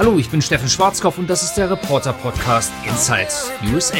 Hallo, ich bin Steffen Schwarzkopf und das ist der Reporter Podcast Inside USA.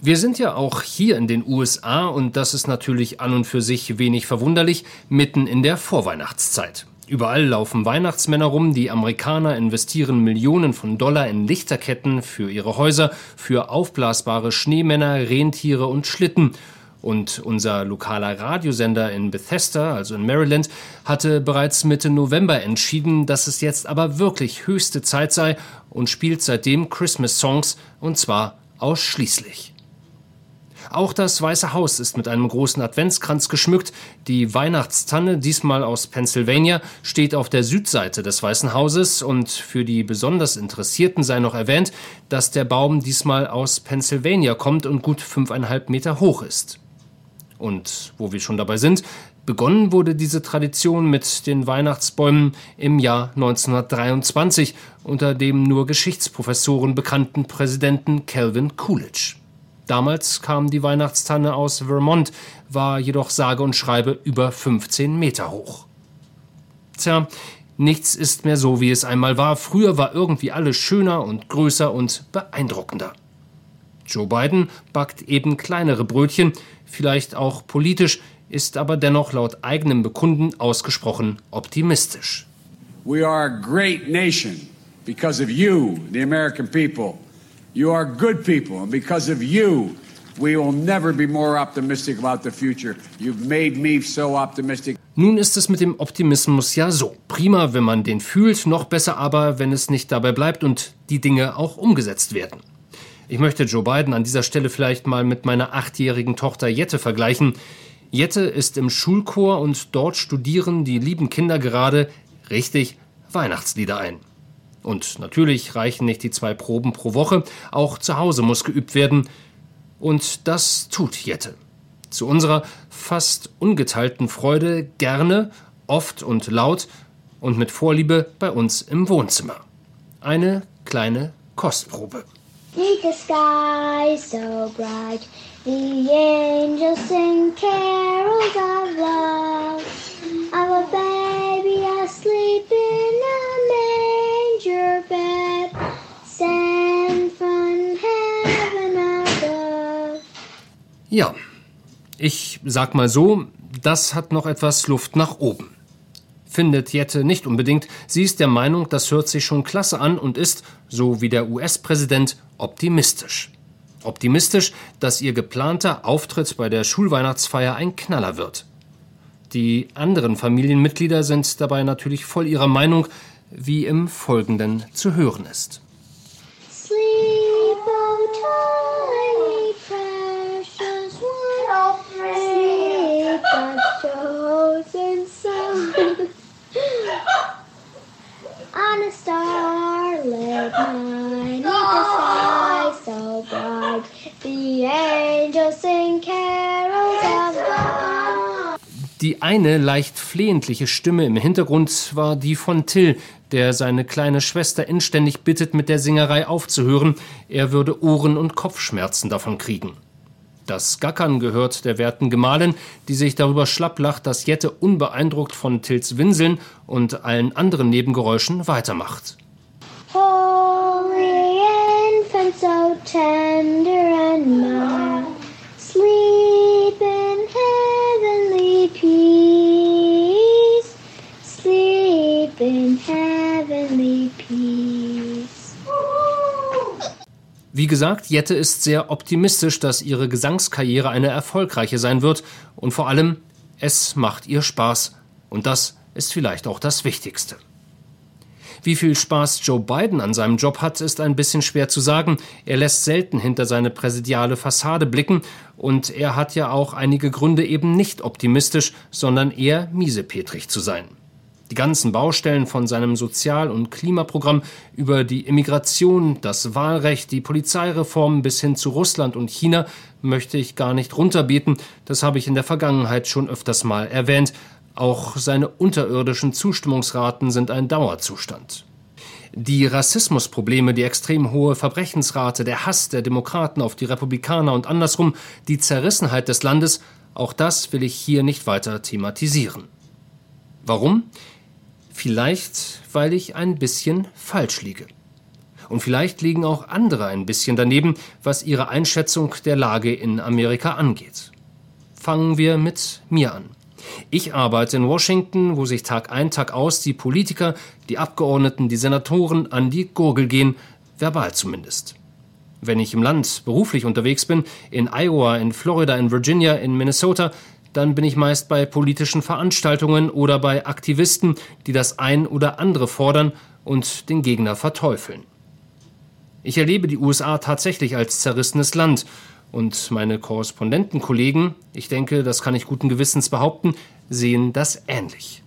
Wir sind ja auch hier in den USA und das ist natürlich an und für sich wenig verwunderlich, mitten in der Vorweihnachtszeit. Überall laufen Weihnachtsmänner rum, die Amerikaner investieren Millionen von Dollar in Lichterketten für ihre Häuser, für aufblasbare Schneemänner, Rentiere und Schlitten. Und unser lokaler Radiosender in Bethesda, also in Maryland, hatte bereits Mitte November entschieden, dass es jetzt aber wirklich höchste Zeit sei und spielt seitdem Christmas Songs und zwar ausschließlich. Auch das Weiße Haus ist mit einem großen Adventskranz geschmückt. Die Weihnachtstanne, diesmal aus Pennsylvania, steht auf der Südseite des Weißen Hauses und für die besonders Interessierten sei noch erwähnt, dass der Baum diesmal aus Pennsylvania kommt und gut fünfeinhalb Meter hoch ist. Und wo wir schon dabei sind, begonnen wurde diese Tradition mit den Weihnachtsbäumen im Jahr 1923 unter dem nur Geschichtsprofessoren bekannten Präsidenten Calvin Coolidge. Damals kam die Weihnachtstanne aus Vermont, war jedoch sage und schreibe über 15 Meter hoch. Tja, nichts ist mehr so, wie es einmal war. Früher war irgendwie alles schöner und größer und beeindruckender. Joe Biden backt eben kleinere Brötchen, vielleicht auch politisch, ist aber dennoch laut eigenem Bekunden ausgesprochen optimistisch. We are a great nation because of you, the American people. You are good people, and because of you, we will never be more optimistic about the future. You've made me so optimistic. Nun ist es mit dem Optimismus ja so. Prima, wenn man den fühlt, noch besser aber, wenn es nicht dabei bleibt und die Dinge auch umgesetzt werden. Ich möchte Joe Biden an dieser Stelle vielleicht mal mit meiner achtjährigen Tochter Jette vergleichen. Jette ist im Schulchor und dort studieren die lieben Kinder gerade richtig Weihnachtslieder ein. Und natürlich reichen nicht die zwei Proben pro Woche, auch zu Hause muss geübt werden. Und das tut Jette. Zu unserer fast ungeteilten Freude gerne, oft und laut und mit Vorliebe bei uns im Wohnzimmer. Eine kleine Kostprobe. Make the sky so bright, the angels sing carols of love. A baby asleep in a manger bed, sent from heaven above. Ja, ich sag mal so, das hat noch etwas Luft nach oben findet Jette nicht unbedingt. Sie ist der Meinung, das hört sich schon klasse an und ist, so wie der US-Präsident, optimistisch. Optimistisch, dass ihr geplanter Auftritt bei der Schulweihnachtsfeier ein Knaller wird. Die anderen Familienmitglieder sind dabei natürlich voll ihrer Meinung, wie im Folgenden zu hören ist. Sleep, oh tiny precious one. Sleep, God's chosen son. On a starlit night, neath the sky so bright, the angels sing carols of God. Die eine leicht flehentliche Stimme im Hintergrund war die von Till, der seine kleine Schwester inständig bittet, mit der Singerei aufzuhören, er würde Ohren- und Kopfschmerzen davon kriegen. Das Gackern gehört der werten Gemahlin, die sich darüber schlapplacht, dass Jette unbeeindruckt von Tills Winseln und allen anderen Nebengeräuschen weitermacht. Holy infant, so tender and mild, Wie gesagt, Jette ist sehr optimistisch, dass ihre Gesangskarriere eine erfolgreiche sein wird und vor allem, es macht ihr Spaß. Und das ist vielleicht auch das Wichtigste. Wie viel Spaß Joe Biden an seinem Job hat, ist ein bisschen schwer zu sagen. Er lässt selten hinter seine präsidiale Fassade blicken und er hat ja auch einige Gründe, eben nicht optimistisch, sondern eher miesepetrig zu sein. Die ganzen Baustellen von seinem Sozial- und Klimaprogramm über die Immigration, das Wahlrecht, die Polizeireform bis hin zu Russland und China möchte ich gar nicht runterbeten, das habe ich in der Vergangenheit schon öfters mal erwähnt. Auch seine unterirdischen Zustimmungsraten sind ein Dauerzustand. Die Rassismusprobleme, die extrem hohe Verbrechensrate, der Hass der Demokraten auf die Republikaner und andersrum, die Zerrissenheit des Landes, auch das will ich hier nicht weiter thematisieren. Warum? Vielleicht, weil ich ein bisschen falsch liege. Und vielleicht liegen auch andere ein bisschen daneben, was ihre Einschätzung der Lage in Amerika angeht. Fangen wir mit mir an. Ich arbeite in Washington, wo sich Tag ein, Tag aus die Politiker, die Abgeordneten, die Senatoren an die Gurgel gehen, verbal zumindest. Wenn ich im Land beruflich unterwegs bin, in Iowa, in Florida, in Virginia, in Minnesota, dann bin ich meist bei politischen Veranstaltungen oder bei Aktivisten, die das ein oder andere fordern und den Gegner verteufeln. Ich erlebe die USA tatsächlich als zerrissenes Land und meine Korrespondentenkollegen, ich denke, das kann ich guten Gewissens behaupten, sehen das ähnlich.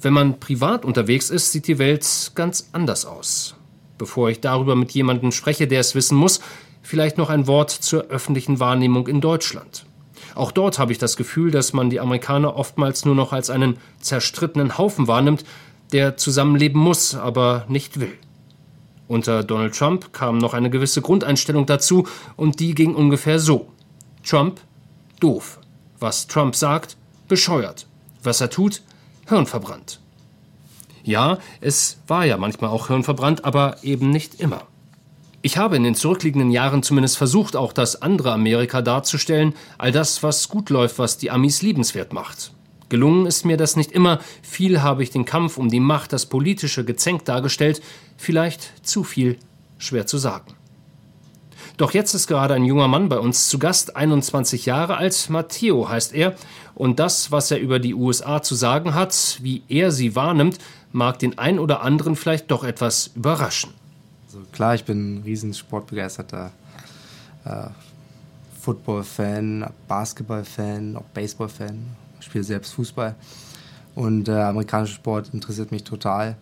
Wenn man privat unterwegs ist, sieht die Welt ganz anders aus. Bevor ich darüber mit jemandem spreche, der es wissen muss, vielleicht noch ein Wort zur öffentlichen Wahrnehmung in Deutschland. Auch dort habe ich das Gefühl, dass man die Amerikaner oftmals nur noch als einen zerstrittenen Haufen wahrnimmt, der zusammenleben muss, aber nicht will. Unter Donald Trump kam noch eine gewisse Grundeinstellung dazu und die ging ungefähr so. Trump, doof. Was Trump sagt, bescheuert. Was er tut, hirnverbrannt. Ja, es war ja manchmal auch hirnverbrannt, aber eben nicht immer. Ich habe in den zurückliegenden Jahren zumindest versucht, auch das andere Amerika darzustellen, all das, was gut läuft, was die Amis liebenswert macht. Gelungen ist mir das nicht immer, viel habe ich den Kampf um die Macht, das politische Gezänk dargestellt, vielleicht zu viel, schwer zu sagen. Doch jetzt ist gerade ein junger Mann bei uns zu Gast, 21 Jahre alt, Matteo heißt er, und das, was er über die USA zu sagen hat, wie er sie wahrnimmt, mag den ein oder anderen vielleicht doch etwas überraschen. Also klar, ich bin ein riesen sportbegeisterter äh, Football-Fan, Basketball-Fan, auch Baseball-Fan spiele selbst Fußball und äh, amerikanische Sport interessiert mich total.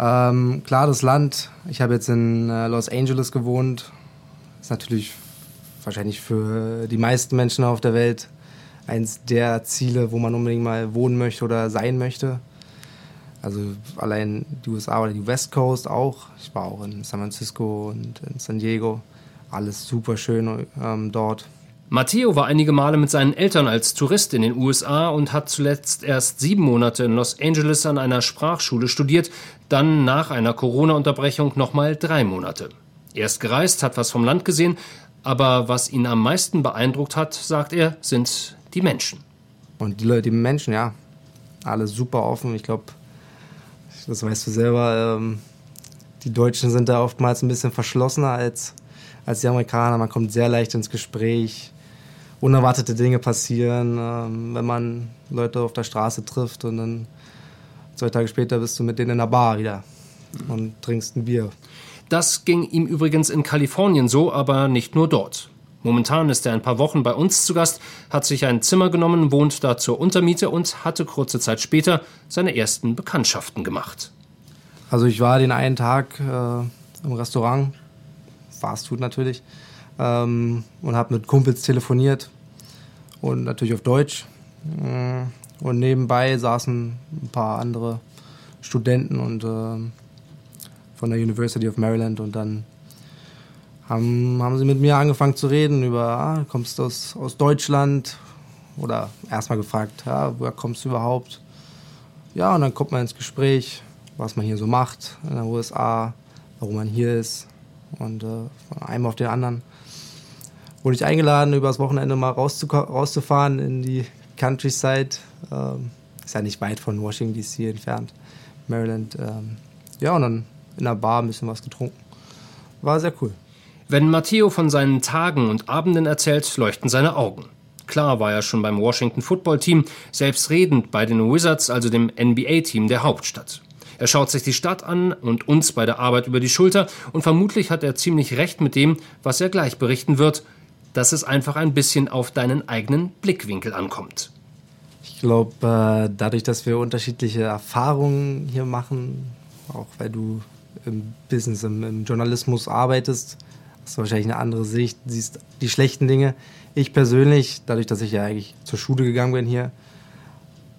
Ähm, klar, das Land, ich habe jetzt in äh, Los Angeles gewohnt, ist natürlich wahrscheinlich für die meisten Menschen auf der Welt eins der Ziele, wo man unbedingt mal wohnen möchte oder sein möchte. Also allein die USA oder die West Coast auch. Ich war auch in San Francisco und in San Diego. Alles super schön ähm, dort. Matteo war einige Male mit seinen Eltern als Tourist in den USA und hat zuletzt erst sieben Monate in Los Angeles an einer Sprachschule studiert, dann nach einer Corona-Unterbrechung nochmal drei Monate. Er ist gereist, hat was vom Land gesehen, aber was ihn am meisten beeindruckt hat, sagt er, sind die Menschen. Und die Leute, die Menschen, ja, alle super offen. Ich glaube, das weißt du selber, ähm, die Deutschen sind da oftmals ein bisschen verschlossener als, als die Amerikaner. Man kommt sehr leicht ins Gespräch unerwartete Dinge passieren, ähm, wenn man Leute auf der Straße trifft und dann zwei Tage später bist du mit denen in der Bar wieder und trinkst ein Bier. Das ging ihm übrigens in Kalifornien so, aber nicht nur dort. Momentan ist er ein paar Wochen bei uns zu Gast, hat sich ein Zimmer genommen, wohnt da zur Untermiete und hatte kurze Zeit später seine ersten Bekanntschaften gemacht. Also ich war den einen Tag äh, im Restaurant, Fastfood natürlich, ähm, und habe mit Kumpels telefoniert und natürlich auf Deutsch. Mm, und nebenbei saßen ein paar andere Studenten und äh, von der University of Maryland und dann haben, haben sie mit mir angefangen zu reden über, ah, kommst du aus, aus Deutschland? Oder erstmal gefragt, ja, woher kommst du überhaupt? Ja, und dann kommt man ins Gespräch, was man hier so macht in den USA, warum man hier ist und äh, von einem auf den anderen wurde ich eingeladen, übers Wochenende mal rauszufahren in die Countryside. Ähm, ist ja nicht weit von Washington DC entfernt, Maryland. Ähm, ja, und dann in der Bar ein bisschen was getrunken. War sehr cool. Wenn Matteo von seinen Tagen und Abenden erzählt, leuchten seine Augen. Klar war er schon beim Washington Football Team, selbstredend bei den Wizards, also dem NBA-Team der Hauptstadt. Er schaut sich die Stadt an und uns bei der Arbeit über die Schulter und vermutlich hat er ziemlich recht mit dem, was er gleich berichten wird dass es einfach ein bisschen auf deinen eigenen Blickwinkel ankommt. Ich glaube, äh, dadurch, dass wir unterschiedliche Erfahrungen hier machen, auch weil du im Business, im, im Journalismus arbeitest, hast wahrscheinlich eine andere Sicht, siehst die schlechten Dinge. Ich persönlich, dadurch, dass ich ja eigentlich zur Schule gegangen bin hier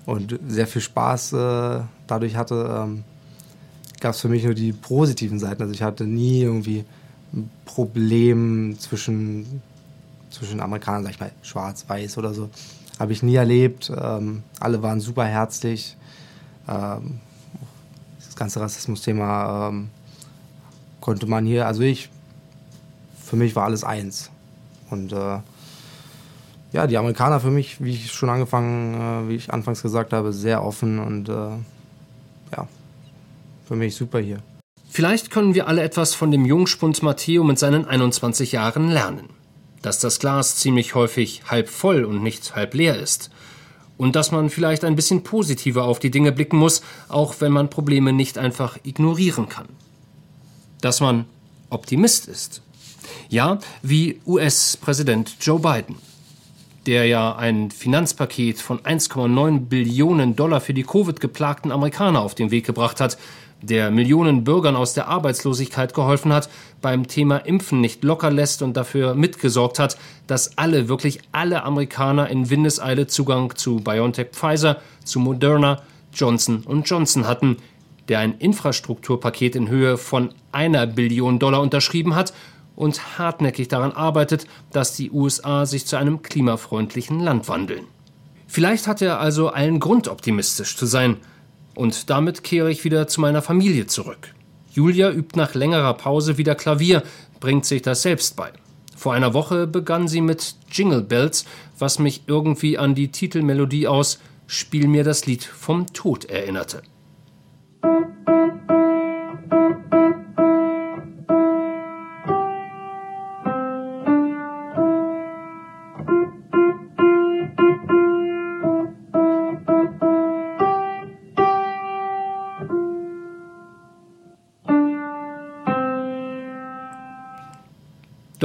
und sehr viel Spaß äh, dadurch hatte, ähm, gab es für mich nur die positiven Seiten. Also ich hatte nie irgendwie ein Problem zwischen zwischen Amerikanern, sag ich mal, schwarz, weiß oder so. Habe ich nie erlebt. Ähm, alle waren super herzlich. ähm, das ganze Rassismus-Thema ähm, konnte man hier, also ich, für mich war alles eins. Und äh, ja, die Amerikaner für mich, wie ich schon angefangen, äh, wie ich anfangs gesagt habe, sehr offen und äh, ja, für mich super hier. Vielleicht können wir alle etwas von dem Jungspund Matteo mit seinen 21 Jahren lernen. Dass das Glas ziemlich häufig halb voll und nicht halb leer ist. Und dass man vielleicht ein bisschen positiver auf die Dinge blicken muss, auch wenn man Probleme nicht einfach ignorieren kann. Dass man Optimist ist. Ja, wie US-Präsident Joe Biden, der ja ein Finanzpaket von 1,9 Billionen Dollar für die Covid-geplagten Amerikaner auf den Weg gebracht hat, der Millionen Bürgern aus der Arbeitslosigkeit geholfen hat, beim Thema Impfen nicht locker lässt und dafür mitgesorgt hat, dass alle, wirklich alle Amerikaner in Windeseile Zugang zu BioNTech Pfizer, zu Moderna, Johnson Johnson hatten, der ein Infrastrukturpaket in Höhe von einer Billion Dollar unterschrieben hat und hartnäckig daran arbeitet, dass die USA sich zu einem klimafreundlichen Land wandeln. Vielleicht hat er also allen Grund, optimistisch zu sein – und damit kehre ich wieder zu meiner Familie zurück. Julia übt nach längerer Pause wieder Klavier, bringt sich das selbst bei. Vor einer Woche begann sie mit Jingle Bells, was mich irgendwie an die Titelmelodie aus Spiel mir das Lied vom Tod erinnerte.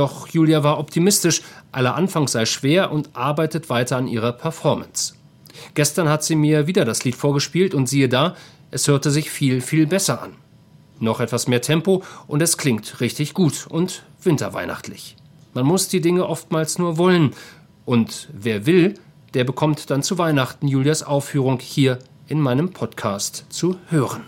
Doch Julia war optimistisch, aller Anfang sei schwer und arbeitet weiter an ihrer Performance. Gestern hat sie mir wieder das Lied vorgespielt und siehe da, es hörte sich viel, viel besser an. Noch etwas mehr Tempo und es klingt richtig gut und winterweihnachtlich. Man muss die Dinge oftmals nur wollen. Und wer will, der bekommt dann zu Weihnachten Julias Aufführung hier in meinem Podcast zu hören.